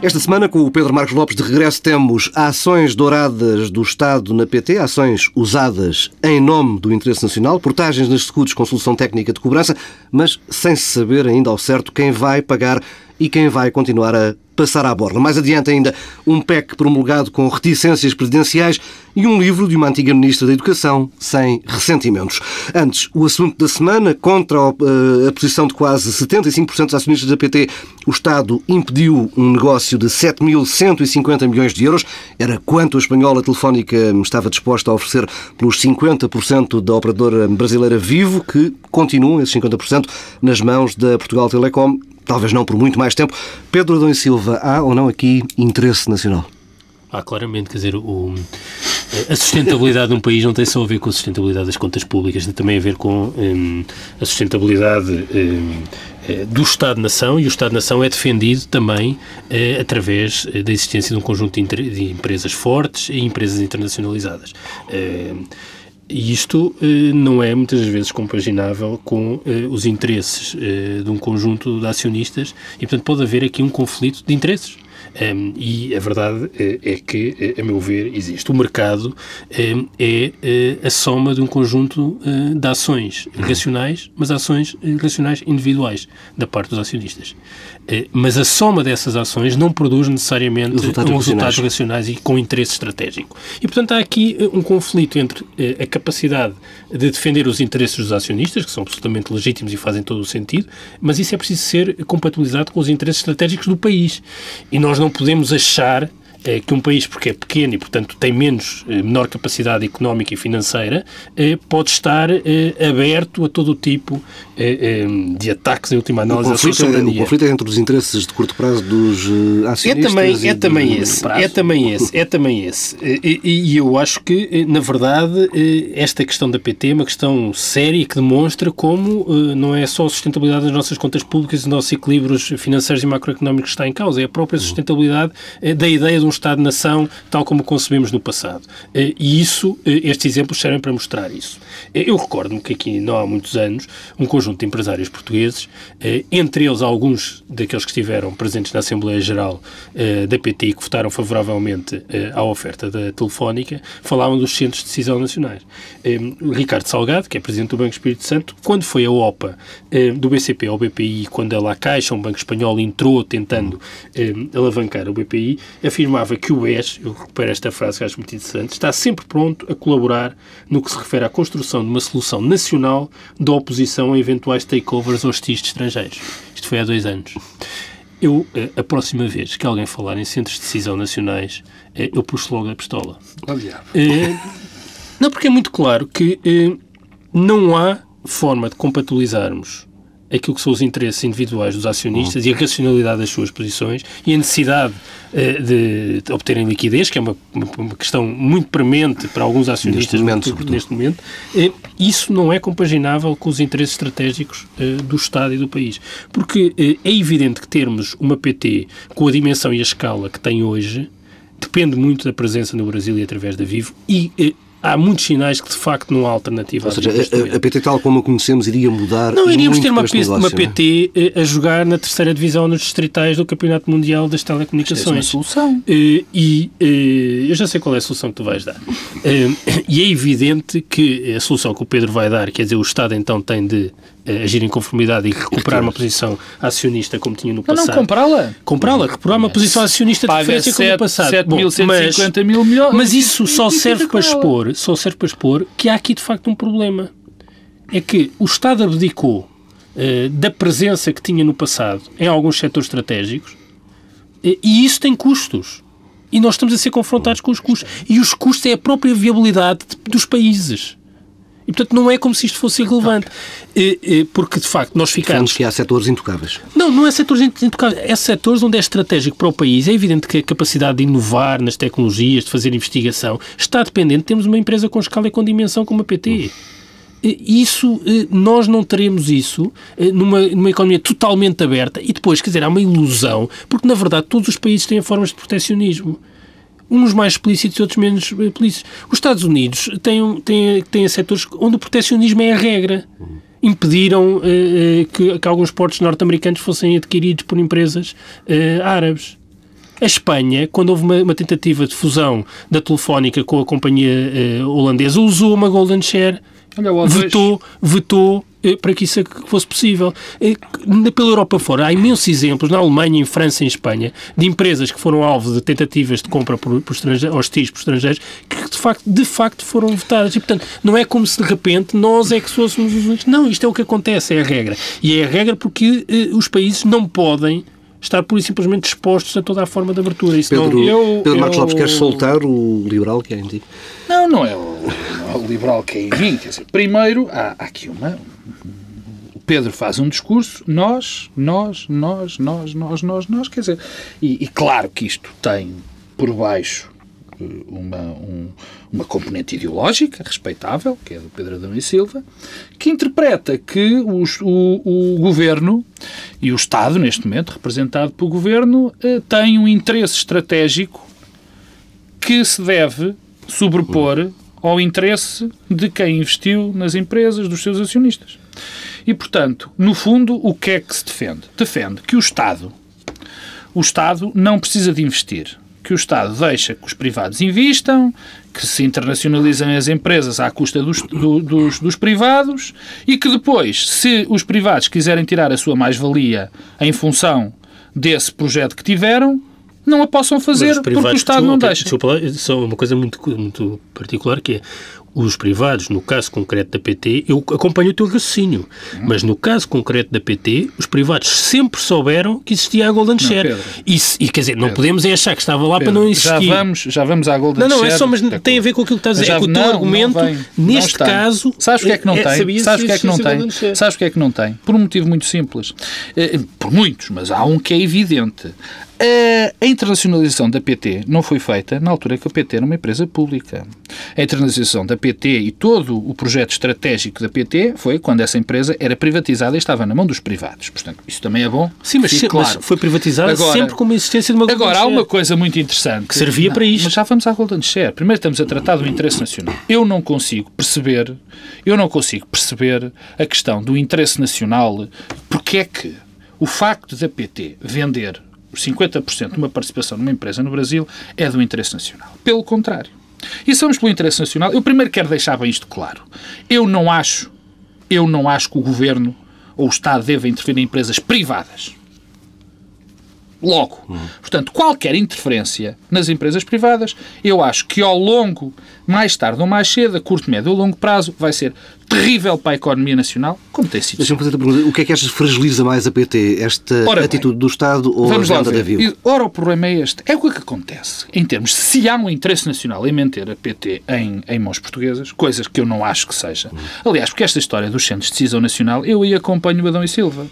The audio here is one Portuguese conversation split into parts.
Esta semana, com o Pedro Marcos Lopes de regresso, temos ações douradas do Estado na PT, ações usadas em nome do interesse nacional, portagens nas escudos com solução técnica de cobrança, mas sem se saber ainda ao certo quem vai pagar e quem vai continuar a passar à borda. Mais adiante ainda, um PEC promulgado com reticências presidenciais e um livro de uma antiga Ministra da Educação sem ressentimentos. Antes, o assunto da semana, contra eh, a posição de quase 75% dos acionistas da PT, o Estado impediu um negócio de 7.150 milhões de euros. Era quanto a espanhola telefónica estava disposta a oferecer pelos 50% da operadora brasileira Vivo, que continuam esses 50% nas mãos da Portugal Telecom talvez não por muito mais tempo. Pedro Adão e Silva, há ou não aqui interesse nacional? Há claramente, quer dizer, o, a sustentabilidade de um país não tem só a ver com a sustentabilidade das contas públicas, tem também a ver com um, a sustentabilidade um, eh, do Estado-nação e o Estado-nação é defendido também uh, através da existência de um conjunto de, de, empresas fortes e empresas internacionalizadas. Uh, e isto eh, não é muitas vezes compaginável com eh, os interesses eh, de um conjunto de acionistas e, portanto, pode haver aqui um conflito de interesses. Um, e a verdade é, é que, a meu ver, existe. O mercado um, é, a soma de um conjunto de ações racionais, mas ações racionais individuais da parte dos acionistas. Uh, mas a soma dessas ações não produz necessariamente resultados, um resultados racionais e com interesse estratégico. E, portanto, há aqui uh, um conflito entre a capacidade de defender os interesses dos acionistas, que são absolutamente legítimos e fazem todo o sentido, mas isso é preciso ser compatibilizado com os interesses estratégicos do país. E nós não podemos achar que um país, porque é pequeno e, portanto, tem menos, eh, menor capacidade económica e financeira, eh, pode estar eh, aberto a todo o tipo de ataques, em última análise, o conflito, à O conflito é entre os interesses de curto prazo dos acionistas é também, é também esse, prazo. É também esse, é também esse. E, e, eu acho que, na verdade, esta questão da PT é uma questão séria que demonstra como não é só a sustentabilidade das nossas contas públicas e dos nossos equilíbrios financeiros e macroeconómicos que está em causa, é a própria sustentabilidade da ideia de um Estado-nação tal como o concebemos no passado. Eh, e isso, eh, estes exemplos servem para mostrar isso. Eh, eu recordo-me que aqui, não há muitos anos, um conjunto de empresários portugueses, entre eles alguns daqueles que estiveram presentes na Assembleia Geral da PT que votaram favoravelmente à oferta da Telefónica, falavam dos centros de decisão nacionais. Ricardo Salgado, que é presidente do Banco Espírito Santo, quando foi a OPA do BCP ao BPI, quando ela, a Caixa, um banco espanhol, entrou tentando alavancar o BPI, afirmava afirmava que o BES, eu recupero esta frase que acho muito interessante, está sempre pronto a colaborar no que se refere à construção de uma solução nacional da oposição a eventuais takeovers hostis de estrangeiros. Isto foi há dois anos. Eu, eh, a próxima vez que alguém falar em centros de decisão nacionais, eh, eu puxo logo a pistola. É, não, porque é muito claro que não há forma de compatibilizarmos aquilo que são os interesses individuais dos acionistas uhum. e a racionalidade das suas posições e a necessidade uh, de, de, obterem liquidez, que é uma, uma, questão muito premente para alguns acionistas neste momento. Neste momento uh, isso não é compaginável com os interesses estratégicos uh, do Estado e do país. Porque é evidente que termos uma PT com a dimensão e a escala que tem hoje depende muito da presença no Brasil e através da Vivo e há muitos sinais que de facto não há alternativa. Ou seja, a, a, PT tal como a conhecemos iria mudar. Não, iríamos ter uma, negócio, uma PT é? Eh, a jogar na terceira divisão nos distritais do Campeonato Mundial das Telecomunicações. É uma solução. Eh, e, e eh, eu já sei qual é a solução que tu vais dar. E é evidente que a solução que o Pedro vai dar, quer dizer, o Estado então tem de agir em conformidade e recuperar uma posição acionista como tinha no passado. Não, não comprá-la. Comprá-la, recuperar uma posição acionista de diferença como no passado. 7.150 mil milhões. Mas isso só serve para expor, só serve para expor que há aqui de facto um problema. É que o Estado abdicou uh, da presença que tinha no passado em alguns setores estratégicos uh, e isso tem custos. E nós estamos a ser confrontados com os custos. E os custos é a própria viabilidade dos países. E, portanto, não é como se isto fosse irrelevante. Porque, de facto, nós ficamos... que há setores intocáveis. Não, não é setores intocáveis. É setores onde é estratégico para o país. É evidente que a capacidade de inovar nas tecnologias, de fazer investigação, está dependente. Temos uma empresa com escala e com dimensão como a PT. Isso, nós não teremos isso numa, numa economia totalmente aberta e depois, quer dizer, há uma ilusão, porque na verdade todos os países têm formas de protecionismo uns mais explícitos e outros menos explícitos. Os Estados Unidos têm, têm, têm setores onde o protecionismo é a regra. Impediram eh, eh, que, que, alguns portos norte-americanos fossem adquiridos por empresas eh, árabes. A Espanha, quando houve uma, uma tentativa de fusão da Telefónica com a companhia holandesa, usou uma Golden Share, Olha, vetou, vetou eh, para que isso fosse possível. Eh, pela Europa fora, há imensos exemplos, na Alemanha, em França, em Espanha, de empresas que foram alvo de tentativas de compra por, por hostis por estrangeiros, que de facto, de facto foram votadas. E, portanto, não é como se de repente nós é que fôssemos os únicos. Não, isto é o que acontece, é a regra. E é a regra porque eh, os países não podem estar pura e simplesmente expostos a toda a forma de abertura. Isso Pedro, não... eu, Pedro Marcos eu... Lopes, quer soltar o liberal que é em ti? Não, não é o, não é o liberal que é em mim. Quer dizer, primeiro, há, há aqui uma, o Pedro faz um discurso, nós, nós, nós, nós, nós, nós, nós, quer dizer, e, e claro que isto tem por baixo eh, uma, um, uma componente ideológica respeitável, que é do Pedro Adão e Silva, que interpreta que os, o, o governo e o Estado, neste momento, representado pelo governo, eh, tem um interesse estratégico que se deve sobrepor ao interesse de quem investiu nas empresas, dos seus acionistas. E, portanto, no fundo, o que é que se defende? Defende que o Estado, o Estado não precisa de investir, que o Estado deixa que os privados investam, que se internacionalizem as empresas à custa dos, do, dos, dos, privados e que depois, se os privados quiserem tirar a sua mais-valia em função desse projeto que tiveram, não a possam fazer porque o Estado não deixa. Desculpa, só uma coisa muito, muito particular que é os privados, no caso concreto da PT, eu acompanho o teu raciocínio, hum. mas no caso concreto da PT, os privados sempre souberam que existia a Golden Share. e, e, quer dizer, não podemos é achar que estava lá Pedro, para não existir. Já vamos, já vamos à Golden Share. Não, não, é só, mas tem a ver com aquilo que estás a dizer. É que o teu não, argumento, vem, neste caso. Sabes o que é que não é, tem? Sabes o que é que não tem? Sabes o que é que não tem? Por um motivo muito simples. Eh, por muitos, mas há um que é evidente. A internacionalização da PT não foi feita na altura que a PT era uma empresa pública. A internacionalização da PT e todo o projeto estratégico da PT foi quando essa empresa era privatizada e estava na mão dos privados. Portanto, isso também é bom. Sim, mas, claro. mas foi privatizada agora, sempre com a existência de uma Agora, há uma coisa muito interessante. Que servia não, para isto. Mas já vamos à Golden Share. Primeiro estamos a tratar do interesse nacional. Eu não consigo perceber, eu não consigo perceber a questão do interesse nacional, porque é que o facto da PT vender 50% de uma participação numa empresa no Brasil é do interesse nacional. Pelo contrário. E somos pelo interesse nacional. Eu primeiro quero deixar bem isto claro. Eu não acho, eu não acho que o governo ou o Estado deva intervir em empresas privadas. Logo. Uhum. Portanto, qualquer interferência nas empresas privadas, eu acho que ao longo, mais tarde ou mais cedo, a curto, médio ou longo prazo, vai ser terrível para a economia nacional, como tem sido. Deixa-me fazer a pergunta: o que é que achas fragiliza mais a PT? Esta ora atitude bem, do Estado ou a venda da Viu? Ora, o problema é este. É o que acontece em termos, se há um interesse nacional em manter a PT em, em mãos portuguesas, coisas que eu não acho que seja. Aliás, porque esta história dos centros de decisão nacional, eu aí acompanho o Adão e Silva.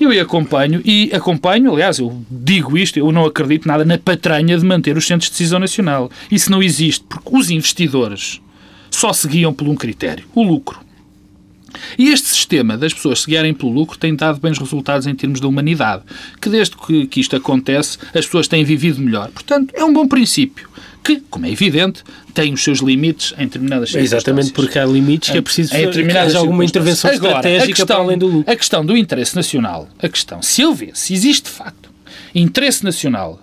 Eu aí acompanho e acompanho, aliás, eu digo isto, eu não acredito nada na patranha de manter os centros de decisão nacional. Isso não existe, porque os investidores só seguiam por um critério, o lucro. E este sistema das pessoas se guiarem pelo lucro tem dado bons resultados em termos da humanidade, que desde que, que isto acontece as pessoas têm vivido melhor. Portanto, é um bom princípio que, como é evidente, tem os seus limites em determinadas circunstâncias. Exatamente, porque há limites que é preciso em determinadas alguma intervenção Agora, estratégica questão, para além do lucro. A questão do interesse nacional, a questão, se ele vê, se existe de facto interesse nacional,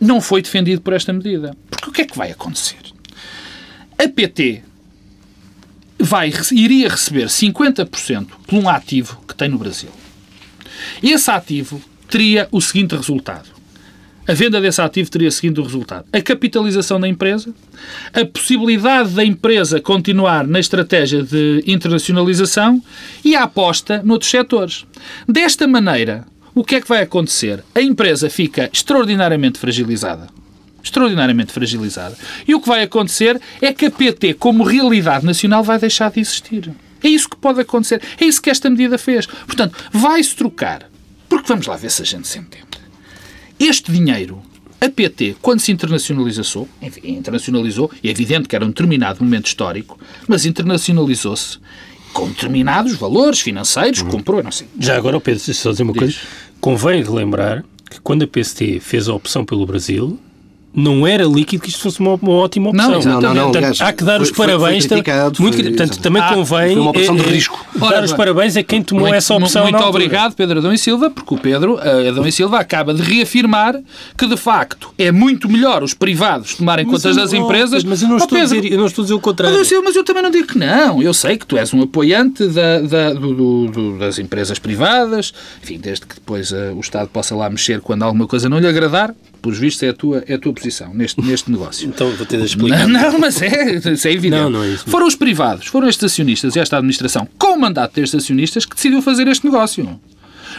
não foi defendido por esta medida. Porque o que é que vai acontecer? A PT vai, iria receber 50% por um ativo que tem no Brasil. Esse ativo teria o seguinte resultado. A venda desse ativo teria o seguinte resultado. A capitalização da empresa, a possibilidade da empresa continuar na estratégia de internacionalização e a aposta noutros setores. Desta maneira, o que é que vai acontecer? A empresa fica extraordinariamente fragilizada extraordinariamente fragilizada. E o que vai acontecer é que a PT, como realidade nacional, vai deixar de existir. É isso que pode acontecer. É isso que esta medida fez. Portanto, vai-se trocar. Porque vamos lá ver se a gente se entende. Este dinheiro, a PT, quando se internacionalizou, enfim, internacionalizou, é evidente que era um determinado momento histórico, mas internacionalizou-se com determinados valores financeiros, uhum. comprou, não sei. Já agora, Pedro, só dizer uma Diz. coisa. Convém relembrar que quando a PST fez a opção pelo Brasil, não era líquido que isto fosse uma, uma ótima opção. Não, não, não, não, Portanto, há que dar foi- os foi- foi parabéns. criticado, muito, foi- portanto, também Ah, convém foi uma operação de eh, risco. dar Ora os bem. parabéns a quem tomou Muito- essa opção. Muito obrigado, Pedro Adão e Silva, porque o Pedro eh, Adão e Silva acaba de reafirmar que, de facto, é muito melhor os privados tomarem Mas contas eu- das oh, empresas. Mas eu não, Oh, estou a Pedro, dizer, eu não estou a dizer o contrário. Adão e Silva, mas eu também não digo que não. Eu sei que tu és um apoiante da- da- do- do- do- das empresas privadas, enfim, desde que depois eh, o Estado possa lá mexer quando alguma coisa não lhe agradar. Por vistos, é a tua, é a tua posição neste, neste negócio. Então vou ter de explicar. Não, não, mas é, isso é evidente. Não, não é isso. Foram os privados, foram estes acionistas e esta administração, com o mandato destes acionistas, que decidiu fazer este negócio.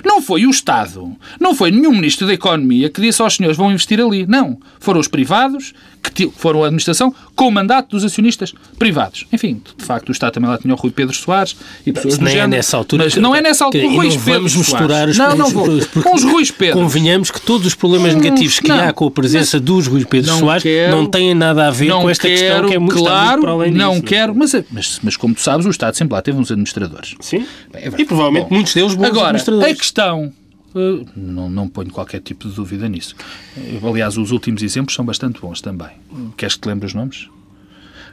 Não foi o Estado, não foi nenhum Ministro da Economia que disse aos senhores vão investir ali. Não. Foram os privados, que foram a administração, com o mandato dos acionistas privados. Enfim, de facto, o Estado também lá tinha o Rui Pedro Soares e pessoas Isso do nem é nessa altura. Mas não é nessa altura. que- Rui não Pedro vamos Soares. misturar os Não, não vou. Com os Ruiz Pedro. Convenhamos que todos os problemas negativos que não. há com a presença dos Rui Pedro Não Soares quero- não têm nada a ver não com esta quero, questão que é muito, claro, para além disso. não quero, mas, é- mas, mas como tu sabes, o Estado sempre lá teve uns administradores. Sim. Bem, é e provavelmente Bom, muitos deles bons Agora, a administradores. questão. Eh, Não, não ponho qualquer tipo de dúvida nisso. Eh, Aliás, os últimos exemplos são bastante bons também. Queres que te lembre os nomes?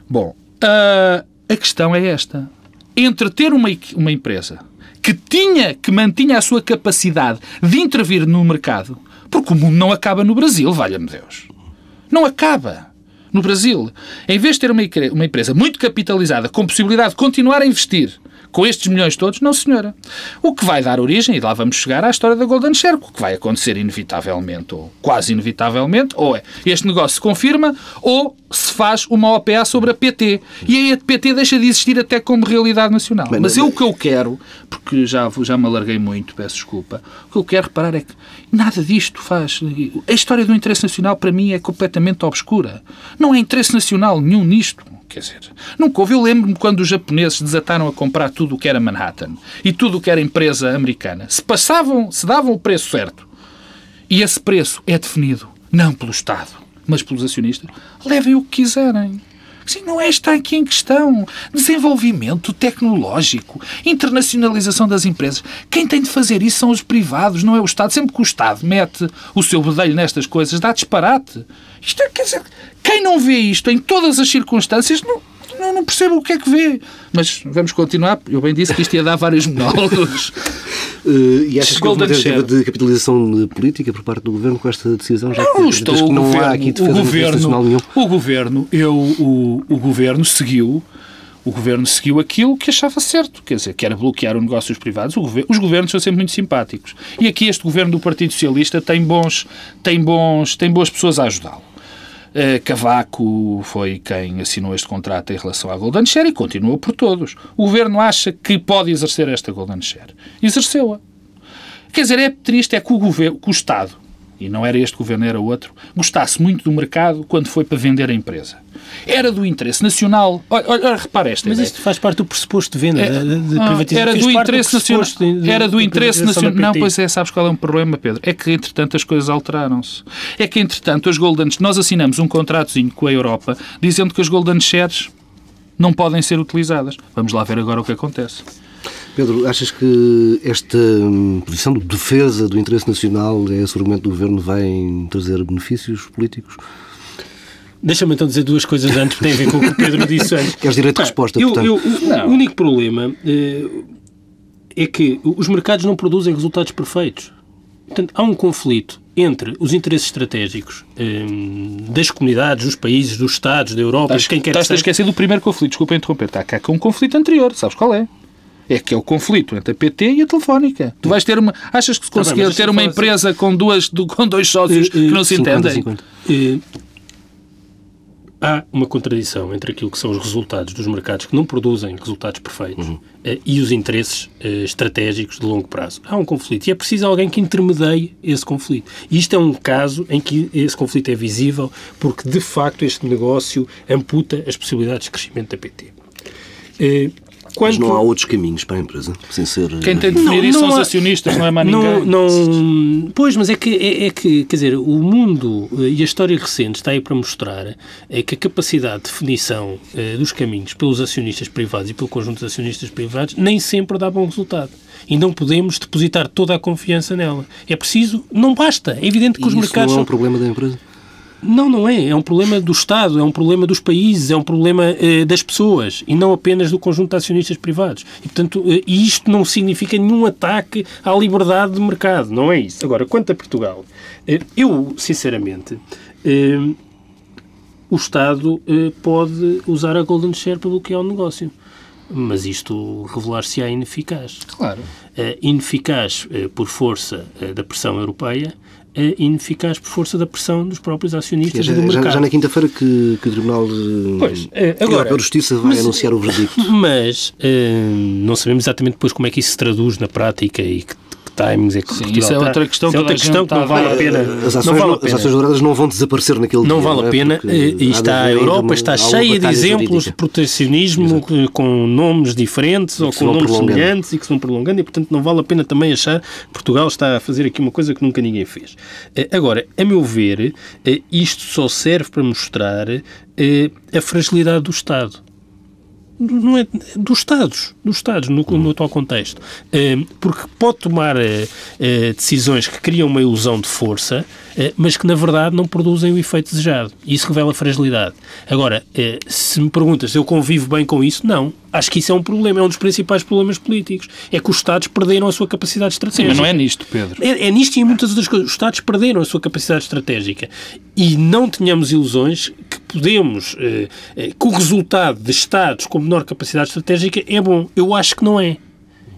Bom, a, a questão é esta. Entre ter uma, uma empresa que tinha, que mantinha a sua capacidade de intervir no mercado, porque o mundo não acaba no Brasil, valha-me Deus. Não acaba. No Brasil, em vez de ter uma, uma empresa muito capitalizada, com possibilidade de continuar a investir com estes milhões todos, não senhora. O que vai dar origem, e lá vamos chegar à história da Golden Share, o que vai acontecer inevitavelmente, ou quase inevitavelmente, ou é este negócio se confirma, ou se faz uma OPA sobre a PT. E aí a PT deixa de existir até como realidade nacional. Bem, Mas eu o que eu quero, porque já, já me alarguei muito, peço desculpa, o que eu quero reparar é que nada disto faz. A história do interesse nacional para mim é completamente obscura. Não há interesse nacional nenhum nisto. Quer dizer, nunca houve. Eu lembro-me quando os japoneses desataram a comprar tudo o que era Manhattan e tudo o que era empresa americana. Se passavam, se davam o preço certo e esse preço é definido não pelo Estado, mas pelos acionistas, levem o que quiserem. Sim, não é está aqui em questão. Desenvolvimento tecnológico, internacionalização das empresas. Quem tem de fazer isso são os privados, não é o Estado. Sempre que o Estado mete o seu bedelho nestas coisas, dá disparate. Isto é, quer dizer, quem não vê isto em todas as circunstâncias, não, não, não percebe o que é que vê. Mas vamos continuar. Eu bem disse que isto ia dar vários monólogos. Eh, e achas que houve uma tentativa de capitalização política por parte do Governo com esta decisão? Já Não, que, estou, que o não governo, há aqui o defesa nacional governo, nenhum. o governo, eu, o, o governo seguiu o governo seguiu aquilo que achava certo, quer dizer, que era bloquear o negócio dos privados. O gover- os governos são sempre muito simpáticos. E aqui este governo do Partido Socialista tem bons, tem bons, tem boas pessoas a ajudá-lo. Eh, Cavaco foi quem assinou este contrato em relação à Golden Share e continuou por todos. O governo acha que pode exercer esta Golden Share. Exerceu-a. Quer dizer, é triste é que o, governo, que o Estado, e não era este governo, era outro, gostasse muito do mercado quando foi para vender a empresa. Era do interesse nacional. Olha, olha repara esta Mas ideia. isto faz parte do pressuposto de venda, É, de, de ah, privatização. Era do interesse nacional. Era do interesse nacional. Não, pois é, sabes qual é o problema, Pedro? É que, entretanto, as coisas alteraram-se. É que, entretanto, as Golden... Nós assinamos um contratozinho com a Europa dizendo que as Golden Shares não podem ser utilizadas. Vamos lá ver agora o que acontece. Pedro, achas que esta hum, posição de defesa do interesse nacional, é esse argumento do Governo, vai trazer benefícios políticos? Deixa-me então dizer duas coisas antes, que têm a ver com o que o Pedro disse antes. Queres direito de resposta, Eu- portanto. eu- o- o único problema eh, é que os mercados não produzem resultados perfeitos. Portanto, há um conflito entre os interesses estratégicos eh, das comunidades, dos países, dos Estados, da Europa, de quem quer que Estás a esquecer do primeiro conflito, desculpa interromper. Está cá com um conflito anterior, sabes qual é? É que é o conflito entre a PT e a Telefónica. Tu vais ter uma. Achas que se Tá bem, conseguir ter uma empresa com, duas, com dois sócios que não se 50, entendem? 50. Eh, há uma contradição entre aquilo que são os resultados dos mercados que não produzem resultados perfeitos eh, e os interesses eh, estratégicos de longo prazo. Há um conflito e é preciso alguém que intermedie esse conflito. E isto é um caso em que esse conflito é visível porque, de facto, este negócio amputa as possibilidades de crescimento da PT. Eh, Mas quanto- não há outros caminhos para a empresa, sem ser... Quem tem de Não, definir isso não são os há- acionistas, não é mais não, ninguém. não, pois, mas é que, é, é que, quer dizer, o mundo eh, e a história recente está aí para mostrar é que a capacidade de definição eh, dos caminhos pelos acionistas privados e pelo conjunto de acionistas privados nem sempre dá bom resultado. E não podemos depositar toda a confiança nela. É preciso, não basta. É evidente que E os isso mercados não é um são problema da empresa? Não, não é. É um problema do Estado, é um problema dos países, é um problema eh, das pessoas e não apenas do conjunto de acionistas privados. E, portanto, eh, isto não significa nenhum ataque à liberdade de mercado, não é isso. Agora, quanto a Portugal, eh, eu, sinceramente, eh, o Estado eh, pode usar a Golden Share para bloquear o negócio. Mas isto revelar-se-á ineficaz. Claro. Uh, ineficaz uh, por força uh, da pressão europeia, ineficaz por força da pressão dos próprios acionistas já, e do mercado. Já, já na quinta-feira que, que, o Tribunal pois, agora, da Justiça vai mas, anunciar o verdicto. Mas não sabemos exatamente depois como é que isso se traduz na prática e que timings é que Sim, isso é outra questão, é outra questão que não vale a pena. As ações, não vale a pena. As ações douradas não vão desaparecer naquele não dia. Vale a pena. É? E está a Europa está cheia de exemplos jurídica. de protecionismo Exato. com nomes diferentes ou com nomes semelhantes e que se vão prolongando e, portanto, não vale a pena também achar que Portugal está a fazer aqui uma coisa que nunca ninguém fez. Eh, agora, a meu ver, eh, isto só serve para mostrar eh, a fragilidade do Estado não é dos Estados, dos Estados no, no atual contexto, porque pode tomar decisões que criam uma ilusão de força eh, mas que na verdade não produzem o efeito desejado. E isso revela fragilidade. Agora, eh, se me perguntas se eu convivo bem com isso, não. Acho que isso é um problema, é um dos principais problemas políticos. É que os Estados perderam a sua capacidade estratégica. Sim, mas não é nisto, Pedro. É, é nisto e em muitas outras coisas. Os Estados perderam a sua capacidade estratégica. E não tenhamos ilusões que podemos, eh, que o resultado de Estados com menor capacidade estratégica é bom. Eu acho que não é.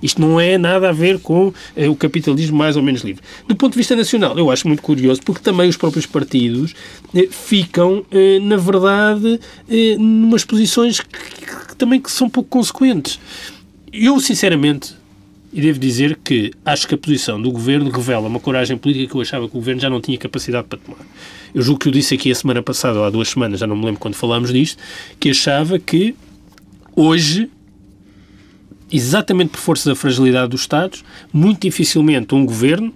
Isto não é nada a ver com eh, o capitalismo mais ou menos livre. Do ponto de vista nacional, eu acho muito curioso, porque também os próprios partidos eh, ficam, eh, na verdade, eh, numas posições que, que, também que são pouco consequentes. Eu, sinceramente, e devo dizer que acho que a posição do governo revela uma coragem política que eu achava que o governo já não tinha capacidade para tomar. Eu julgo que eu disse aqui a semana passada, ou há duas semanas, já não me lembro quando falámos disto, que achava que hoje exatamente por força da fragilidade dos Estados, muito dificilmente um governo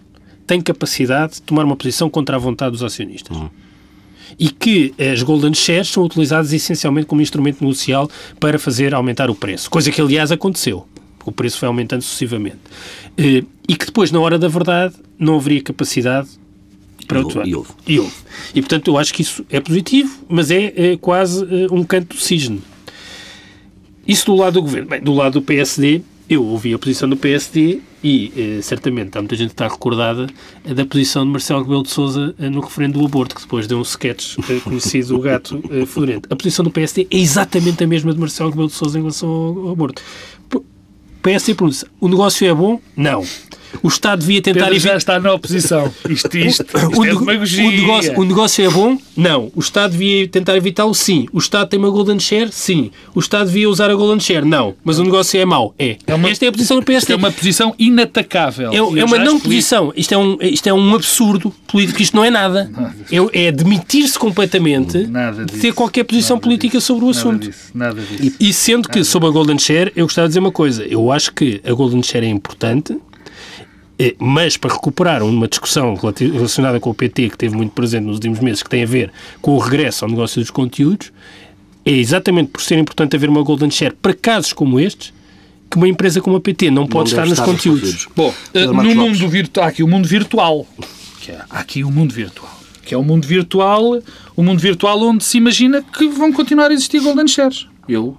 tem capacidade de tomar uma posição contra a vontade dos acionistas. Uhum. E que as golden shares são utilizadas essencialmente como instrumento negocial para fazer aumentar o preço. Coisa que, aliás, aconteceu. O preço foi aumentando sucessivamente. Eh, e que depois, na hora da verdade, não haveria capacidade para e houve, e houve. E houve. E, portanto, eu acho que isso é positivo, mas é, é quase eh, um canto do cisne. Isso do lado do governo. Bem, do lado do PSD, eu ouvi a posição do PSD e, eh, certamente, há muita gente que está recordada eh, da posição de Marcelo Rebelo de Sousa eh, no referendo do aborto, que depois deu um sketch eh, conhecido, o gato eh, fedorento. A posição do PSD é exatamente a mesma de Marcelo Rebelo de Sousa em relação ao, ao aborto. O PSD pergunta o negócio é bom? Não. O Estado devia tentar... Pedro já está na oposição. Isto, isto, isto o, é demagogia. O negócio, o negócio é bom? Não. O Estado devia tentar evitá-lo? Sim. O Estado tem uma golden share? Sim. O Estado devia usar a golden share? Não. Mas o negócio é mau? É. é uma, Esta é a posição do PSD. é uma posição inatacável. É, é uma não posição. Isto é, um, isto é um absurdo político. Isto não é nada. nada é, é demitir-se completamente de ter qualquer posição política disso. sobre o assunto. Nada disso. Nada disso. E, e sendo que, sobre a golden share, eu gostava de dizer uma coisa. Eu acho que a golden share é importante mas para recuperar uma discussão relacionada com o PT, que teve muito presente nos últimos meses, que tem a ver com o regresso ao negócio dos conteúdos, é exatamente por ser importante haver uma golden share para casos como estes, que uma empresa como a PT não pode não estar nos conteúdos. Bom, uh, no mundo virtual, há aqui o mundo virtual. Que é, há aqui o mundo virtual. Que é o mundo virtual, o mundo virtual onde se imagina que vão continuar a existir golden shares. Eu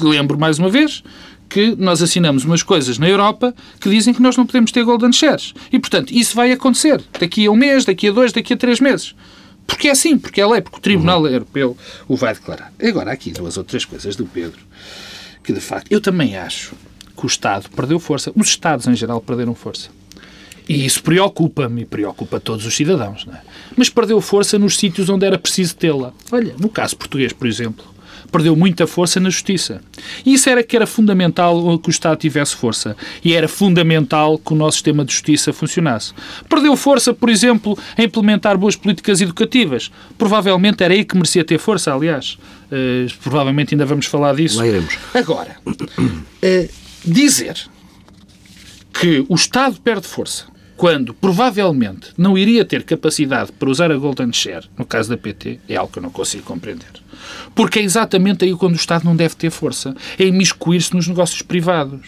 lembro mais uma vez que nós assinamos umas coisas na Europa que dizem que nós não podemos ter golden shares. E, portanto, isso vai acontecer daqui a um mês, daqui a dois, daqui a três meses. Porque é assim, porque é lei, porque o Tribunal uhum. Europeu o vai declarar. Agora, há aqui duas ou três coisas do Pedro que, de facto, eu também acho que o Estado perdeu força. Os Estados, em geral, perderam força. E isso preocupa-me e preocupa todos os cidadãos. Não é? Mas perdeu força nos sítios onde era preciso tê-la. Olha, no caso português, por exemplo, perdeu muita força na justiça. E isso era que era fundamental que o Estado tivesse força. E era fundamental que o nosso sistema de justiça funcionasse. Perdeu força, por exemplo, a implementar boas políticas educativas. Provavelmente era aí que merecia ter força, aliás. Uh, provavelmente ainda vamos falar disso. Lá iremos. Agora, uh, dizer que o Estado perde força quando provavelmente não iria ter capacidade para usar a Golden Share, no caso da PT, é algo que eu não consigo compreender. Porque é exatamente aí quando o Estado não deve ter força, é imiscuir-se nos negócios privados.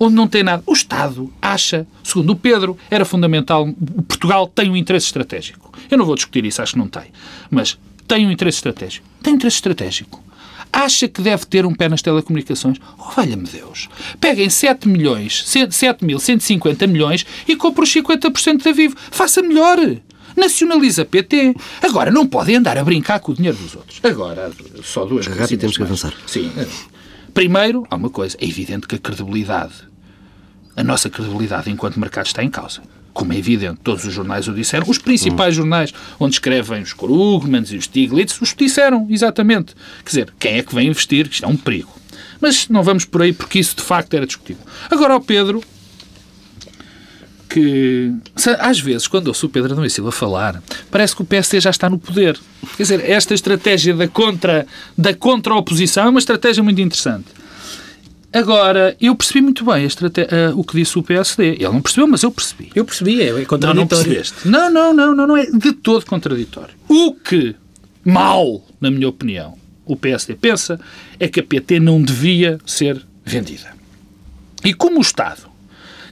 onde não tem nada. O Estado acha, segundo o Pedro, era fundamental. Portugal tem um interesse estratégico. Eu não vou discutir isso, acho que não tem. Mas tem um interesse estratégico. Tem um interesse estratégico. Acha que deve ter um pé nas telecomunicações? Oh, valha-me Deus. Peguem 7 milhões, 7.150 milhões e compre os 50% da Vivo. Faça melhor. Nacionaliza PT. Agora, não podem andar a brincar com o dinheiro dos outros. Agora, só duas coisas. Rápido, temos que avançar. Sim. Primeiro, há uma coisa. É evidente que a credibilidade, a nossa credibilidade enquanto mercado está em causa. Como é evidente, todos os jornais o disseram. Os principais hum. jornais onde escrevem os Krugmans e os Stiglitz os disseram, exatamente. Quer dizer, quem é que vem investir? Isto é um perigo. Mas não vamos por aí porque isso de facto era discutível. Agora ao Pedro, que às vezes, quando ouço o Pedro Adão e Silva falar, parece que o PSD já está no poder. Quer dizer, esta estratégia da contra da contra-oposição é uma estratégia muito interessante. Agora, eu percebi muito bem uh, o que disse o PSD. Ele não percebeu, mas eu percebi. Eu percebi, é contraditório. Não, não percebeste. Não, não, não, não, não é de todo contraditório. O que, mal, na minha opinião, o PSD pensa é que a PT não devia ser vendida. E como o Estado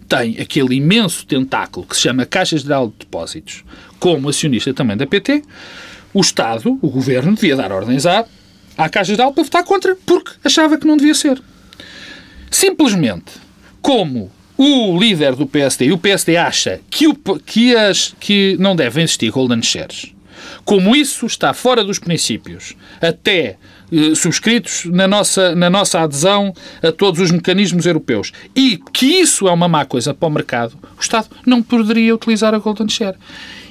tem aquele imenso tentáculo que se chama Caixas de Depósitos, como acionista também da PT, o Estado, o Governo, devia dar ordens à, à Caixa de para votar contra, porque achava que não devia ser. Simplesmente, como o líder do PSD e o PSD acha que, o, que, as, que não devem existir golden shares, como isso está fora dos princípios, até eh, subscritos na nossa, na nossa adesão a todos os mecanismos europeus, e que isso é uma má coisa para o mercado, o Estado não poderia utilizar a golden share.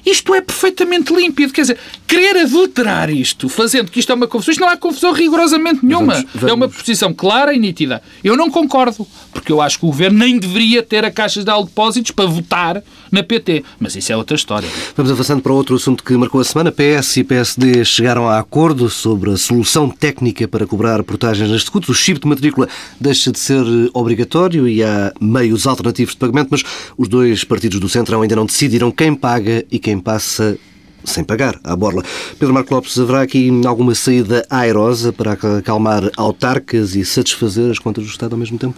Isto é perfeitamente límpido. Quer dizer, querer adulterar isto, fazendo que isto é uma confusão, isto não há confusão rigorosamente nenhuma. Vamos, vamos. É uma posição clara e nítida. Eu não concordo, porque eu acho que o Governo nem deveria ter a Caixa de Depósitos para votar na PT. Mas isso é outra história. Vamos avançando para outro assunto que marcou a semana. PS e PSD chegaram a acordo sobre a solução técnica para cobrar portagens nas escutas. O chip de matrícula deixa de ser obrigatório e há meios alternativos de pagamento, mas os dois partidos do Centrão ainda não decidiram quem paga e quem quem passa sem pagar à borla. Pedro Marco Lopes, haverá aqui alguma saída airosa para acalmar autarcas e satisfazer as contas do Estado ao mesmo tempo?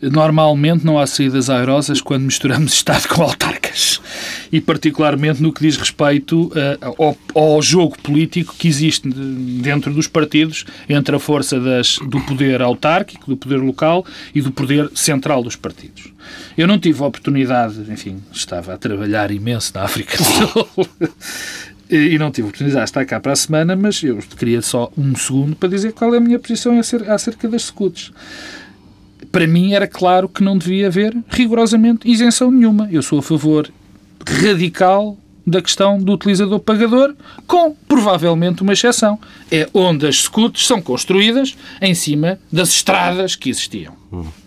Normalmente não há saídas airosas quando misturamos Estado com autarcas. E particularmente no que diz respeito uh, ao, ao, jogo político que existe dentro dos partidos entre a força das, do poder autárquico, do poder local e do poder central dos partidos. Eu não tive a oportunidade, enfim, estava a trabalhar imenso na África do Sul. e não tive oportunidade de estar cá para a semana, mas eu queria só um segundo para dizer qual é a minha posição acerca das SCUTs para mim era claro que não devia haver rigorosamente isenção nenhuma. Eu sou a favor radical da questão do utilizador-pagador, com provavelmente uma exceção. É onde as scooters são construídas em cima das estradas que existiam.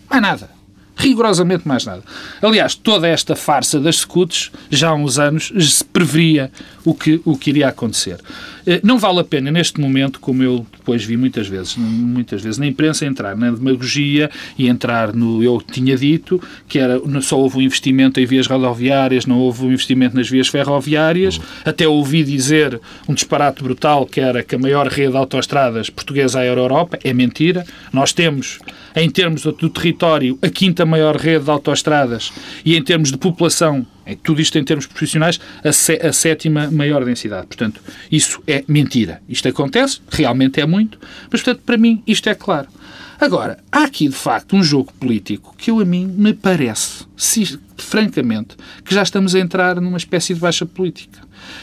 Mais nada rigorosamente mais nada. Aliás, toda esta farsa das scouts, já há uns anos, se preveria o que, o que iria acontecer. Eh, não vale a pena, neste momento, como eu depois vi muitas vezes, muitas vezes na imprensa, entrar na demagogia e entrar no eu tinha dito, que era só houve um investimento em vias rodoviárias, não houve um investimento nas vias ferroviárias, uhum. até ouvi dizer um disparate brutal que era que a maior rede de autoestradas portuguesa era a Europa. É mentira. Nós temos, em termos do território, a quinta maior rede de autoestradas e em termos de população, tudo isto em termos profissionais, a, sé a sétima maior densidade. Portanto, isso é mentira. Isto acontece, realmente é muito, mas, portanto, para mim, isto é claro. Agora, há aqui, de facto, um jogo político que eu, a mim me parece, se, francamente, que já estamos a entrar numa espécie de baixa política.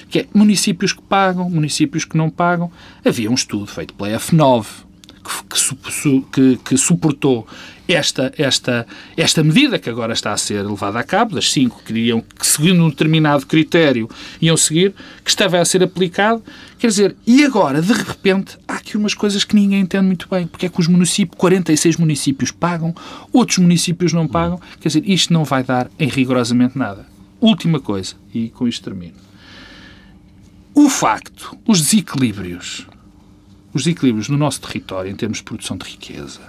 Que é municípios que pagam, municípios que não pagam. Havia um estudo feito pela F9 que, que, que, suportou esta, esta, esta medida que agora está a ser levada a cabo, das cinco que iriam, que seguindo um determinado critério, iam seguir, que estava a ser aplicado. Quer dizer, e agora, de repente, há aqui umas coisas que ninguém entende muito bem. Porque é que os municípios, 46 municípios pagam, outros municípios não pagam. Quer dizer, isto não vai dar em rigorosamente nada. Última coisa, e com isto termino. O facto, os desequilíbrios os desequilíbrios no nosso território em termos de produção de riqueza,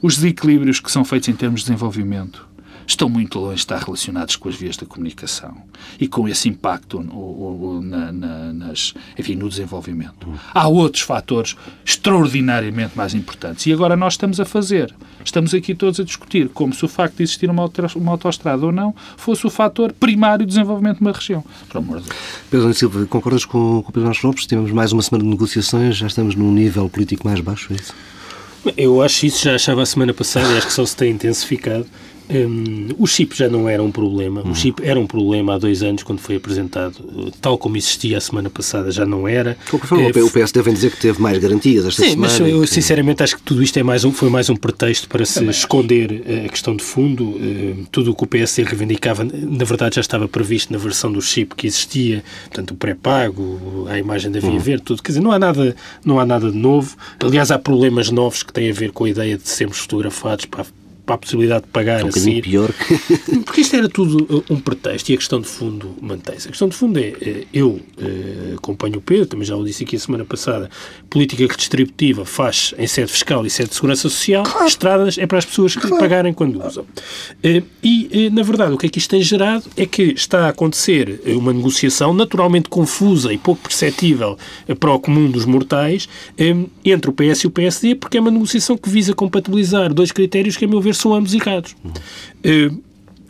os desequilíbrios que são feitos em termos de desenvolvimento, estão muito longe de estar relacionados com as vias da comunicação e com esse impacto no, na, na, nas, enfim, no desenvolvimento. Há outros fatores extraordinariamente mais importantes. E agora nós estamos a fazer, estamos aqui todos a discutir como se o facto de existir uma, uma autoestrada ou não fosse o fator primário de desenvolvimento de uma região. Por amor de Deus. Pedro Silva, concordas com, com o Pedro Marcos Lopes? Tivemos mais uma semana de negociações, já estamos num nível político mais baixo, é isso? Eu acho isso, já achava a semana passada e acho que só se tem intensificado. Um, o chip já não era um problema. Uhum. O chip era um problema há dois anos, quando foi apresentado, tal como existia a semana passada, já não era. é, o PSD vem dizer que teve mais garantias esta sim, semana. Sim, mas eu que... sinceramente acho que tudo isto é mais um, foi mais um pretexto para se Também esconder acho. a questão de fundo. Uh, tudo o que o PSD reivindicava, na verdade, já estava previsto na versão do chip que existia, portanto, o pré-pago, a imagem da Via uhum. Verde, tudo. Quer dizer, não há, nada, não há nada de novo. Aliás, há problemas novos que têm a ver com a ideia de sermos fotografados para para a possibilidade de pagar é um a seguir. pior. Porque isto era tudo uh, um pretexto e a questão de fundo mantém-se. A questão de fundo é, uh, eu uh, acompanho o Pedro, também já o disse aqui a semana passada, política redistributiva faz em sede fiscal e sede de segurança social, claro. estradas é para as pessoas que claro. pagarem quando usam. E, na verdade, o que é que isto tem gerado é que está a acontecer uma negociação naturalmente confusa e pouco perceptível para o comum dos mortais entre o PS e o PSD, porque é uma negociação que visa compatibilizar dois critérios que, a meu ver, são ambos errados. Uh,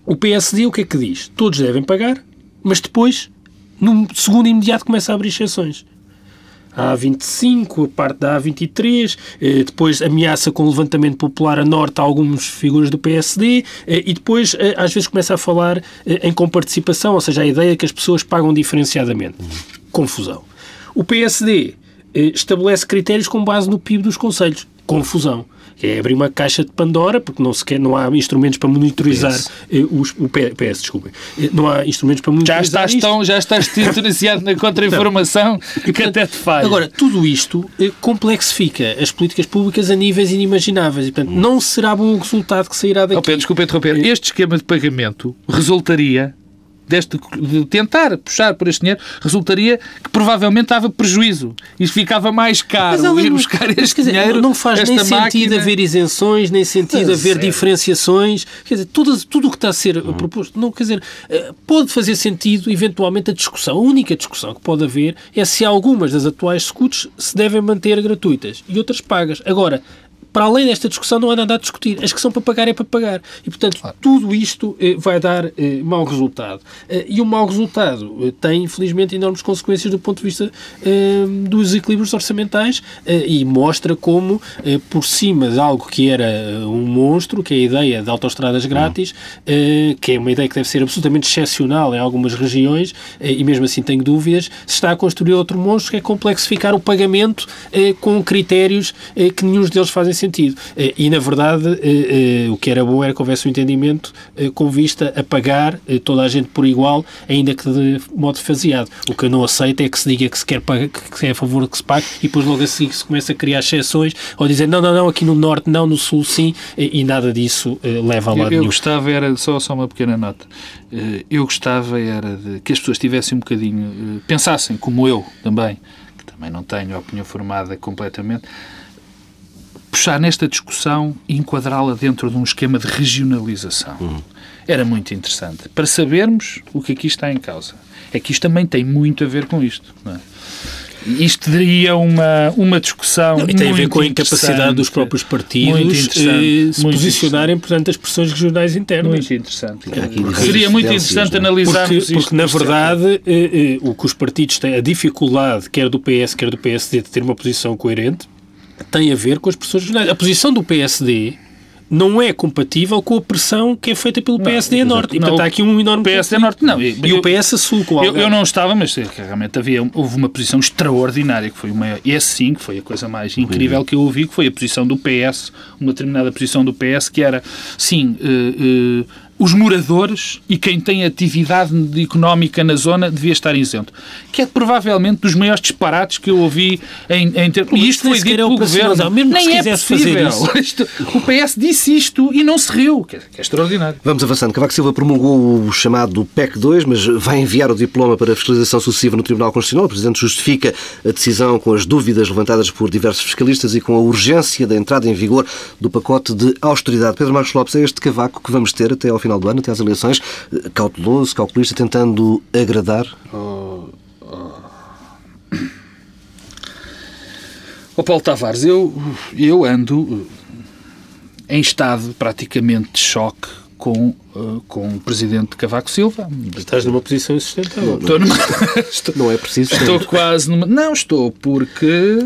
o PSD o que é que diz? Todos devem pagar, mas depois, no segundo imediato, começa a abrir exceções. A A25, a parte da A23, eh, depois ameaça com o levantamento popular a norte a algumas figuras do PSD eh, e depois às vezes começa a falar em comparticipação, ou seja, a ideia que as pessoas pagam diferenciadamente. Confusão. O PSD estabelece critérios com base no PIB dos conselhos. Confusão é abrir uma caixa de Pandora, porque não, sequer, não há instrumentos para monitorizar eh, os, o PS, desculpem. Eh, não há instrumentos para monitorizar. Já estás, isto. tão, já estás titubenciado na contra-informação que portanto, até te faz. Agora, tudo isto eh, complexifica as políticas públicas a níveis inimagináveis e, portanto, não será bom o resultado que sairá daqui. Oh, Pedro, desculpa interromper. Este esquema de pagamento resultaria deste, de tentar puxar por este dinheiro, resultaria que provavelmente dava prejuízo. E ficava mais caro mas, ir buscar este dizer, dinheiro. Não faz nem máquina... sentido haver isenções, nem sentido haver é. diferenciações. Quer dizer, tudo, tudo o que está a ser uhum. proposto. Não, quer dizer, eh, pode fazer sentido, eventualmente, a discussão. A única discussão que pode haver é se algumas das atuais scouts se devem manter gratuitas e outras pagas. Agora, para além desta discussão, não há nada a discutir. As que são para pagar é para pagar. E, portanto, claro. tudo isto eh, vai dar eh, mau resultado. Eh, e o mau resultado eh, tem, infelizmente, enormes consequências do ponto de vista eh, dos equilíbrios orçamentais eh, e mostra como, por cima de algo que era um monstro, que é a ideia de autoestradas grátis, que é uma ideia que deve ser absolutamente excepcional em algumas regiões, e mesmo assim tenho dúvidas, se está a construir outro monstro que é complexificar o pagamento com critérios que nenhum deles fazem sentido. Eh, e, na verdade, eh, eh, o que era bom era que houvesse um entendimento com vista a pagar toda a gente por igual, ainda que de modo faseado. O que eu não aceito é que se diga que se quer pagar, que é a favor que se pague e depois logo assim se começa a criar exceções ou dizer não, não, não, aqui no Norte não, no Sul sim, e nada disso leva a lado eu. Eu gostava, era só, só uma pequena nota, eu gostava era de que as pessoas tivessem um bocadinho, pensassem como eu também, que também não tenho a opinião formada completamente, puxar nesta discussão e enquadrá-la dentro de um esquema de regionalização. Uhum. Era muito interessante. Para sabermos o que aqui está em causa. É que isto também tem muito a ver com isto. Não é? Isto daria uma, uma discussão. Não, e tem a ver com a incapacidade dos próprios partidos eh, se posicionarem perante as pressões regionais internas. Muito interessante. Seria muito interessante analisarmos porque, porque na verdade, eh, eh, o que os partidos têm, a dificuldade, quer do PS, quer do PSD, de ter uma posição coerente, tem a ver com as pressões. A posição do PSD não é compatível com a pressão que é feita pelo PSD não, Norte. E, portanto, há aqui um enorme... PSD Norte, não. E, e o PS Sul, com eu, eu não estava, mas realmente havia, houve uma posição extraordinária, que foi uma... Esse sim, que foi a coisa mais incrível que eu ouvi, que foi a posição do PS, uma determinada posição do PS, que era, sim... Uh, uh, os moradores e quem tem atividade económica na zona devia estar isento. Que é provavelmente dos maiores disparates que eu ouvi em, em ter... E isto foi dito pelo governo. Não, mesmo Nem é possível. Isto, o PS disse isto e não se riu, que é, que é extraordinário. Vamos avançando. Cavaco Silva promulgou o chamado PEC 2, mas vai enviar o diploma para fiscalização sucessiva no Tribunal Constitucional. O Presidente justifica a decisão com as dúvidas levantadas por diversos fiscalistas e com a urgência da entrada em vigor do pacote de austeridade. Pedro Marcos Lopes, é este Cavaco que vamos ter até ao final final do ano, até às eleições, cauteloso, calculista, tentando agradar? Oh, oh. oh Paulo Tavares, eu, eu ando em estado praticamente de choque com, uh, com o presidente Cavaco Silva. Estás numa posição insustentável. Estou numa... estou... Não é preciso. Estou quase numa. Não, estou porque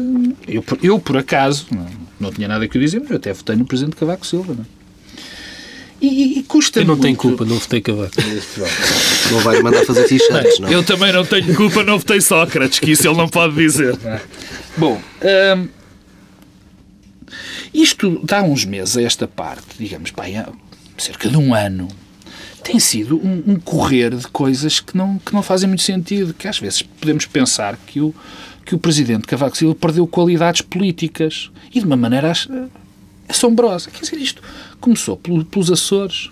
eu, eu por acaso, não, não tinha nada que dizer, mas eu até votei no presidente Cavaco Silva. Não? E, e custa Eu não muito... tenho culpa, não votei Cavaco. não vai mandar fazer t-shirts, não. Eu também não tenho culpa, não votei Sócrates, que isso ele não pode dizer. Bom, hum, isto dá uns meses a esta parte, digamos, bem, cerca de um ano, tem sido um, um, correr de coisas que não, que não fazem muito sentido, que às vezes podemos pensar que o, que o presidente Cavaco Silva perdeu qualidades políticas e de uma maneira assombrosa. Quer dizer, isto começou pelos Açores,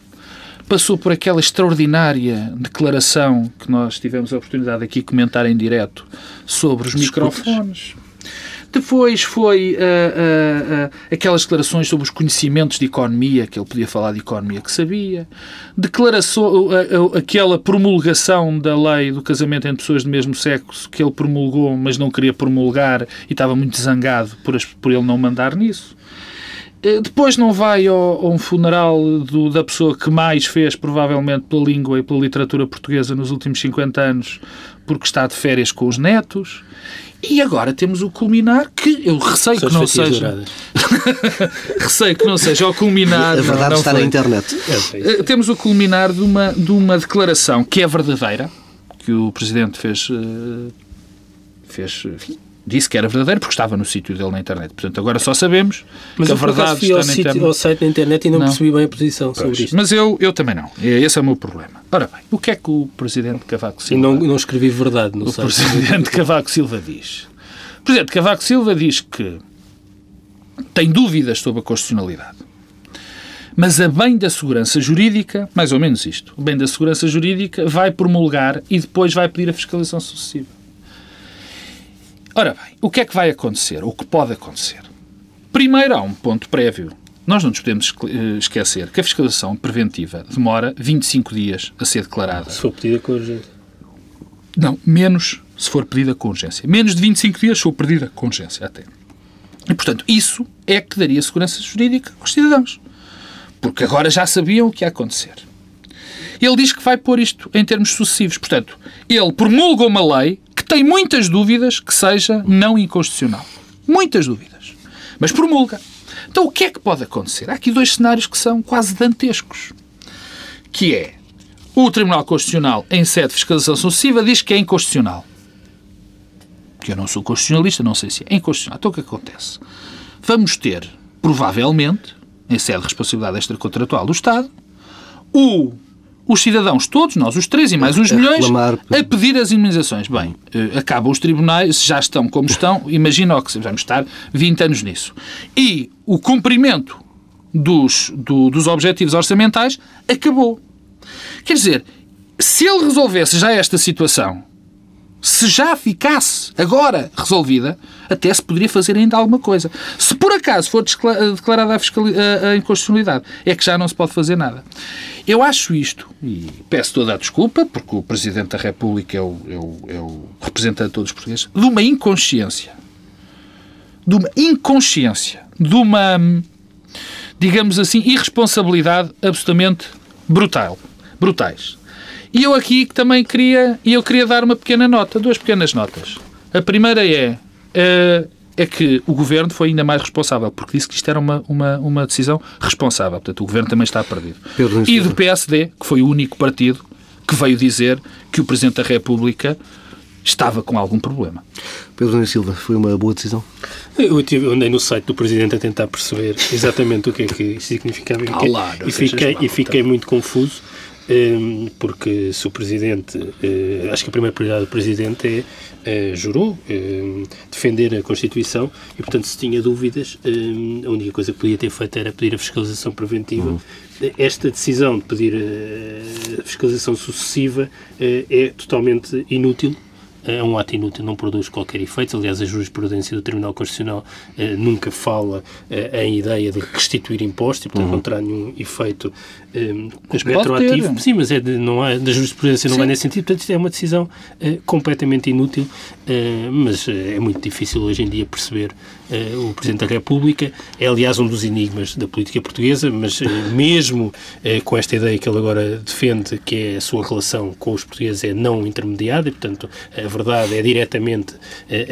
passou por aquela extraordinária declaração que nós tivemos a oportunidade aqui de comentar em direto sobre os microfones. Depois foi uh, uh, uh, aquelas declarações sobre os conhecimentos de economia, que ele podia falar de economia que sabia. Declaração, aquela promulgação da lei do casamento entre pessoas do mesmo sexo, que ele promulgou, mas não queria promulgar e estava muito zangado por, as, por ele não mandar nisso. Depois não vai ao, ao funeral do, da pessoa que mais fez, provavelmente, pela língua e pela literatura portuguesa nos últimos 50 anos, porque está de férias com os netos. E agora temos o culminar que eu receio São que não seja. receio que não seja o culminar. A verdade está foi. na internet. É, é eh, temos o culminar de uma, de uma declaração que é verdadeira, que o Presidente fez. Eh, fez enfim, disse que era verdadeiro porque estava no sítio dele na internet. Portanto, agora só sabemos mas que a verdade está na sítio, internet. ao site na internet e não, não. percebi bem a posição pois. sobre isto. Mas eu, eu também não. Esse é o meu problema. Ora bem, o que é que o Presidente Cavaco Silva... E não, não escrevi verdade no o site. O Presidente Cavaco Silva diz. O Presidente Cavaco Silva diz que tem dúvidas sobre a constitucionalidade. Mas a bem da segurança jurídica, mais ou menos isto, o bem da segurança jurídica vai promulgar e depois vai pedir a fiscalização sucessiva. Ora bem, o que é que vai acontecer? O que pode acontecer? Primeiro, há um ponto prévio. Nós não nos podemos eh, esquecer que a fiscalização preventiva demora 25 dias a ser declarada. Se for pedida com urgência. Não, menos se for pedida com urgência. Menos de 25 dias se for pedida com urgência até. E, portanto, isso é que daria segurança jurídica aos cidadãos. Porque agora já sabiam o que ia acontecer. Ele diz que vai pôr isto em termos sucessivos. Portanto, ele promulga uma lei tem muitas dúvidas que seja não inconstitucional. Muitas dúvidas. Mas promulga. Então o que é que pode acontecer? Há aqui dois cenários que são quase dantescos. Que é o Tribunal Constitucional, em sede de fiscalização sucessiva, diz que é inconstitucional. Que eu não sou constitucionalista, não sei se é inconstitucional. Então o que acontece? Vamos ter, provavelmente, em sede de responsabilidade extracontratual do Estado, o os cidadãos todos, nós os três e mais uns milhões, a pedir as indemnizações. Bem, eh, acabam os tribunais, já estão como estão, imagina que vamos estar 20 anos nisso. E o cumprimento dos, do, dos objetivos orçamentais acabou. Quer dizer, se ele resolvesse já esta situação se já ficasse agora resolvida, até se poderia fazer ainda alguma coisa. Se por acaso for declarada a, a, a inconstitucionalidade, é que já não se pode fazer nada. Eu acho isto, e peço toda a desculpa, porque o Presidente da República é o, é o, é o representante de todos os portugueses, de uma inconsciência. De uma inconsciência. De uma, digamos assim, irresponsabilidade absolutamente brutal. Brutais. E eu aqui também queria, e eu queria dar uma pequena nota, duas pequenas notas. A primeira é, é, é que o Governo foi ainda mais responsável, porque disse que isto era uma, uma, uma decisão responsável. Portanto, o Governo também está perdido. E do PSD, que foi o único partido que veio dizer que o Presidente da República estava com algum problema. Pedro Nunes Silva, foi uma boa decisão? Eu, tive, andei no site do Presidente a tentar perceber exatamente o que é que isso significava e fiquei, e fiquei muito confuso porque se o Presidente, eh, acho que a primeira prioridade do Presidente é, é jurou ehm, defender a Constituição e, portanto, se tinha dúvidas, ehm, a única coisa que podia ter feito era pedir a fiscalização preventiva. Uhum. Esta decisão de pedir a fiscalização sucessiva é totalmente inútil é um ato inútil, não produz qualquer efeito. Aliás, a jurisprudência do Tribunal Constitucional eh, nunca fala eh, em ideia de restituir impostos e, portanto, uhum. não terá nenhum efeito eh, retroativo. Sim, mas é de, não há, da jurisprudência não Sim. vai nesse sentido. Portanto, isto é uma decisão eh, completamente inútil, eh, mas eh, é muito difícil hoje em dia perceber o Presidente da República. É, aliás, um dos enigmas da política portuguesa, mas mesmo com esta ideia que ele agora defende, que é a sua relação com os portugueses é não intermediada, e, portanto, a verdade é diretamente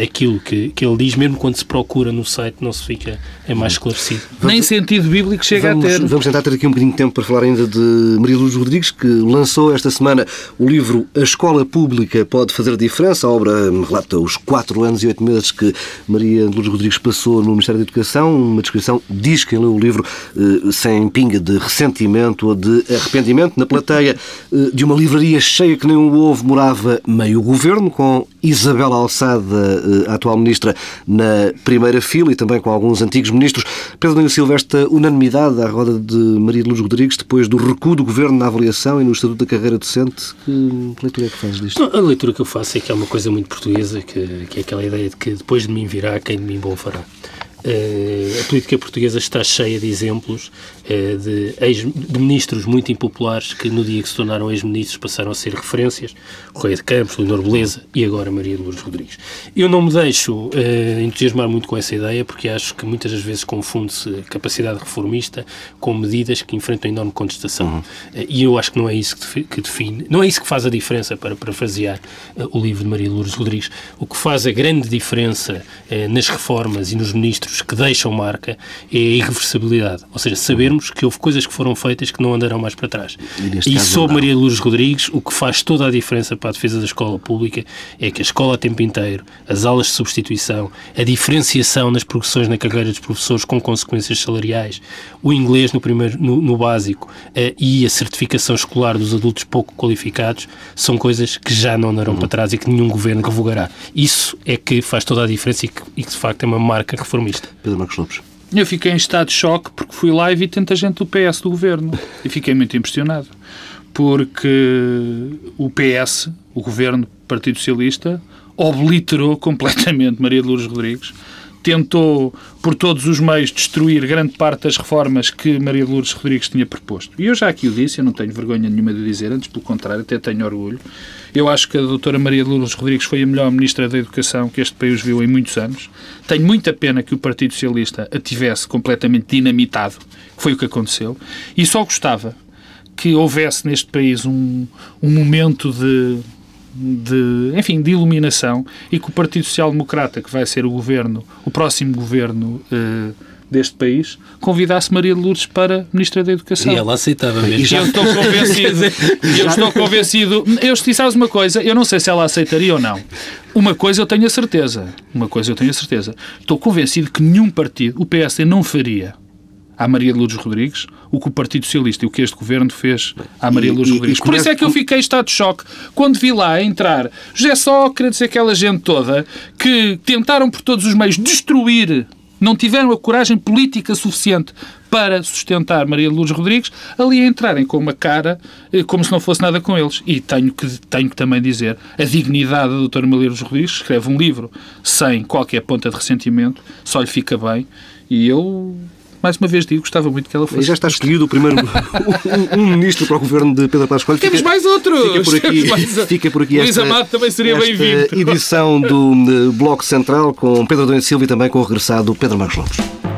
aquilo que, que ele diz, mesmo quando se procura no site, não se fica é mais esclarecido. Vamos, Nem sentido bíblico chega vamos, a ter. Vamos tentar ter aqui um bocadinho de tempo para falar ainda de Maria Luz Rodrigues, que lançou esta semana o livro A Escola Pública Pode Fazer Diferença. A obra relata os quatro anos e oito meses que Maria Luz Rodrigues passou no Ministério da Educação. Uma descrição diz quem leu o livro eh, sem pinga de ressentimento ou de arrependimento. Na plateia eh, de uma livraria cheia que nem um ovo morava meio governo, com Isabel Alçada, eh, a atual ministra, na primeira fila e também com alguns antigos ministros. Pedro Nuno Silva, esta unanimidade à roda de Maria de Luz Rodrigues, depois do recuo do governo na avaliação e no estatuto da carreira docente, que leitura é que fazes disto? a leitura que eu faço é que é uma coisa muito portuguesa, que, que é aquela ideia de que depois de mim virá, quem de mim bom fará. Uh, a política portuguesa está cheia de exemplos uh, de, ex, de, ministros muito impopulares que no dia que se tornaram ex-ministros passaram a ser referências, Correia de Campos, Leonor Beleza e agora Maria de Lourdes Rodrigues. Eu não me deixo uh, entusiasmar muito com essa ideia porque acho que muitas das vezes confunde-se capacidade reformista com medidas que enfrentam enorme contestação. Uhum. e eu acho que não é isso que define, não é isso que faz a diferença para parafrasear o livro de Maria de Lourdes Rodrigues. O que faz a grande diferença nas reformas e nos ministros registros que deixam marca é a irreversibilidade. Ou seja, sabermos que houve coisas que foram feitas que não andarão mais para trás. E, e sobre Maria Lourdes Rodrigues, o que faz toda a diferença para a defesa da escola pública é que a escola a tempo inteiro, as aulas de substituição, a diferenciação nas progressões na carreira dos professores com consequências salariais, o inglês no, primeiro, no, no básico uh, e a certificação escolar dos adultos pouco qualificados são coisas que já não andarão uhum. para trás e que nenhum governo revogará. Isso é que faz toda a diferença e que, e que de facto é uma marca reformista. Pedro Marcos Lopes. Eu fiquei em estado de choque porque fui lá e vi tanta gente do PS do governo. E fiquei muito impressionado. Porque o PS, o governo Partido Socialista, obliterou completamente Maria de Lourdes Rodrigues tentou, por todos os meios, destruir grande parte das reformas que Maria de Lourdes Rodrigues tinha proposto. E eu já aqui o disse, eu não tenho vergonha nenhuma de dizer, antes pelo contrário, até tenho orgulho. Eu acho que a doutora Maria de Lourdes Rodrigues foi a melhor Ministra da Educação que este país viu em muitos anos. Tenho muita pena que o Partido Socialista a tivesse completamente dinamitado, que foi o que aconteceu, e só gostava que houvesse neste país um, um momento de de, enfim, de iluminação e que o Partido Social Democrata, que vai ser o governo, o próximo governo uh, deste país, convidasse Maria de Lourdes para Ministra da Educação. E ela aceitava mesmo. E eu estou convencido, eu estou convencido, eu se sabes uma coisa, eu não sei se ela aceitaria ou não. Uma coisa eu tenho a certeza, uma coisa eu tenho a certeza. Estou convencido que nenhum partido, o PSD não faria à Maria de Lourdes Rodrigues o que o Partido Socialista e o que este governo fez à Maria de Lourdes Rodrigues. E, e, Por isso é que eu fiquei em estado de choque quando vi lá entrar José Sócrates, aquela gente toda que tentaram por todos os meios destruir, não tiveram a coragem política suficiente para sustentar Maria de Lourdes Rodrigues, ali a entrarem com uma cara eh, como se não fosse nada com eles. E tenho que, tenho que também dizer, a dignidade da doutora Maria de Lourdes Rodrigues, escreve um livro sem qualquer ponta de ressentimento, só lhe fica bem, e eu mais uma vez digo, gostava muito que ela fosse. E já está escolhido o primeiro um, um, ministro para o governo de Pedro Passos Coelho. Temos mais outro! Fica por aqui, mais... fica por aqui Luís esta, Amado também seria bem-vindo. edição do Bloco Central com Pedro Domingos Silva e também com o regressado Pedro Marcos Lopes.